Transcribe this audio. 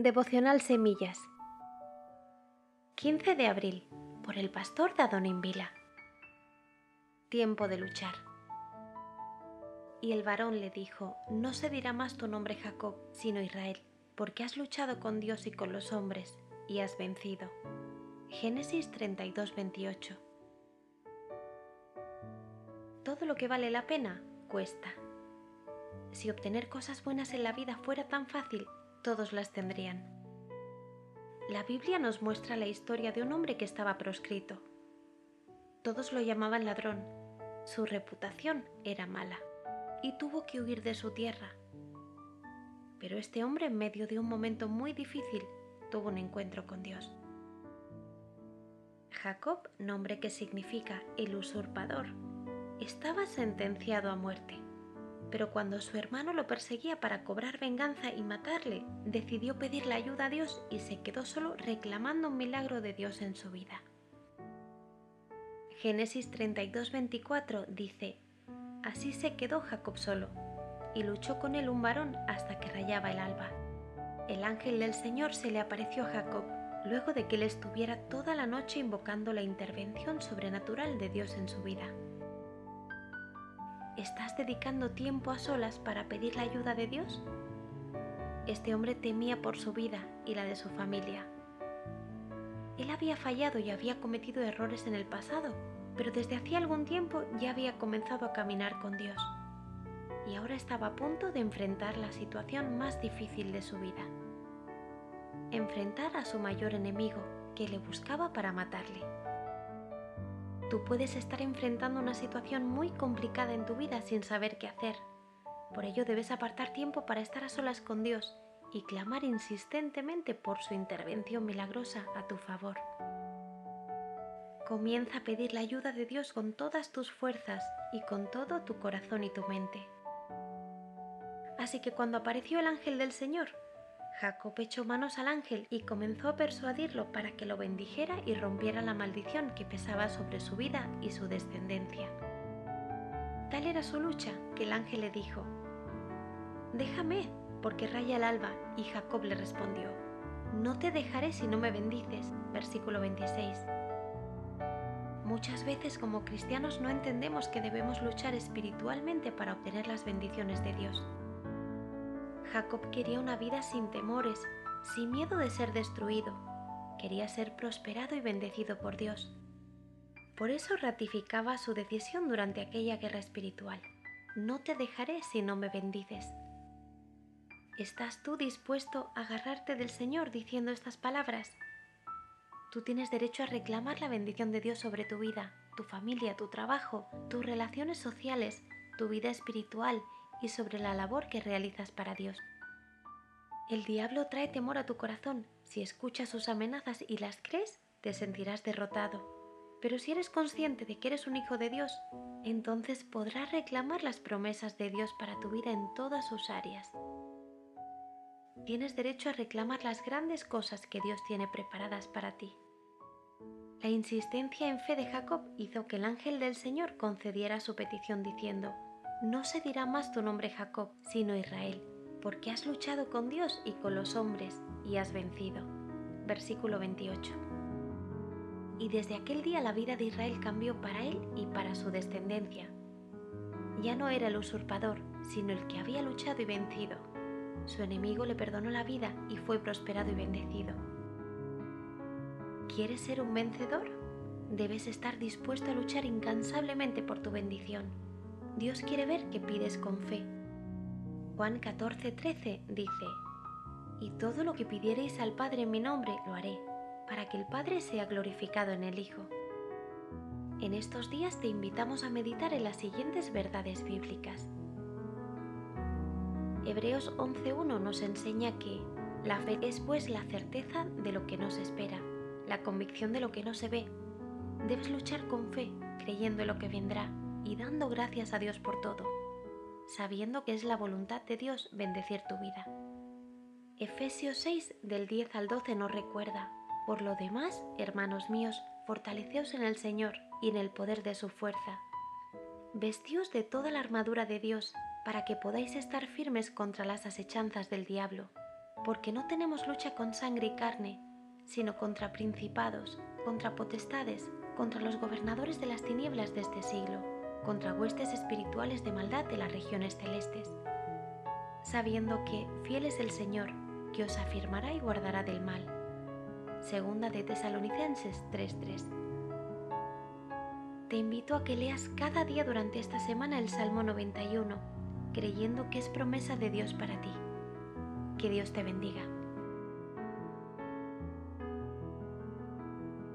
Devocional Semillas 15 de abril por el pastor Dadón Vila Tiempo de luchar Y el varón le dijo, no se dirá más tu nombre Jacob, sino Israel, porque has luchado con Dios y con los hombres, y has vencido. Génesis 32, 28 Todo lo que vale la pena cuesta. Si obtener cosas buenas en la vida fuera tan fácil, todos las tendrían. La Biblia nos muestra la historia de un hombre que estaba proscrito. Todos lo llamaban ladrón, su reputación era mala y tuvo que huir de su tierra. Pero este hombre en medio de un momento muy difícil tuvo un encuentro con Dios. Jacob, nombre que significa el usurpador, estaba sentenciado a muerte pero cuando su hermano lo perseguía para cobrar venganza y matarle, decidió pedirle ayuda a Dios y se quedó solo reclamando un milagro de Dios en su vida. Génesis 32:24 dice, Así se quedó Jacob solo, y luchó con él un varón hasta que rayaba el alba. El ángel del Señor se le apareció a Jacob, luego de que él estuviera toda la noche invocando la intervención sobrenatural de Dios en su vida ¿Estás dedicando tiempo a solas para pedir la ayuda de Dios? Este hombre temía por su vida y la de su familia. Él había fallado y había cometido errores en el pasado, pero desde hacía algún tiempo ya había comenzado a caminar con Dios. Y ahora estaba a punto de enfrentar la situación más difícil de su vida. Enfrentar a su mayor enemigo, que le buscaba para matarle. Tú puedes estar enfrentando una situación muy complicada en tu vida sin saber qué hacer. Por ello debes apartar tiempo para estar a solas con Dios y clamar insistentemente por su intervención milagrosa a tu favor. Comienza a pedir la ayuda de Dios con todas tus fuerzas y con todo tu corazón y tu mente. Así que cuando apareció el ángel del Señor, Jacob echó manos al ángel y comenzó a persuadirlo para que lo bendijera y rompiera la maldición que pesaba sobre su vida y su descendencia. Tal era su lucha que el ángel le dijo, Déjame, porque raya el alba, y Jacob le respondió, No te dejaré si no me bendices. Versículo 26. Muchas veces como cristianos no entendemos que debemos luchar espiritualmente para obtener las bendiciones de Dios. Jacob quería una vida sin temores, sin miedo de ser destruido. Quería ser prosperado y bendecido por Dios. Por eso ratificaba su decisión durante aquella guerra espiritual. No te dejaré si no me bendices. ¿Estás tú dispuesto a agarrarte del Señor diciendo estas palabras? Tú tienes derecho a reclamar la bendición de Dios sobre tu vida, tu familia, tu trabajo, tus relaciones sociales, tu vida espiritual y sobre la labor que realizas para Dios. El diablo trae temor a tu corazón. Si escuchas sus amenazas y las crees, te sentirás derrotado. Pero si eres consciente de que eres un hijo de Dios, entonces podrás reclamar las promesas de Dios para tu vida en todas sus áreas. Tienes derecho a reclamar las grandes cosas que Dios tiene preparadas para ti. La insistencia en fe de Jacob hizo que el ángel del Señor concediera su petición diciendo, no se dirá más tu nombre Jacob, sino Israel, porque has luchado con Dios y con los hombres y has vencido. Versículo 28. Y desde aquel día la vida de Israel cambió para él y para su descendencia. Ya no era el usurpador, sino el que había luchado y vencido. Su enemigo le perdonó la vida y fue prosperado y bendecido. ¿Quieres ser un vencedor? Debes estar dispuesto a luchar incansablemente por tu bendición Dios quiere ver que pides con fe. Juan 14:13 dice, Y todo lo que pidiereis al Padre en mi nombre lo haré, para que el Padre sea glorificado en el Hijo. En estos días te invitamos a meditar en las siguientes verdades bíblicas. Hebreos 11.1 nos enseña que la fe es pues la certeza de lo que no se espera, la convicción de lo que no se ve. Debes luchar con fe, creyendo en lo que vendrá y dando gracias a Dios por todo, sabiendo que es la voluntad de Dios bendecir tu vida. Efesios 6 del 10 al 12 nos recuerda, por lo demás, hermanos míos, fortaleceos en el Señor y en el poder de su fuerza. Vestíos de toda la armadura de Dios para que podáis estar firmes contra las asechanzas del diablo, porque no tenemos lucha con sangre y carne, sino contra principados, contra potestades, contra los gobernadores de las tinieblas de este siglo, contra huestes espirituales de maldad de las regiones celestes, sabiendo que fiel es el Señor, que os afirmará y guardará del mal. Segunda de Tesalonicenses 3:3. Te invito a que leas cada día durante esta semana el Salmo 91, creyendo que es promesa de Dios para ti. Que Dios te bendiga.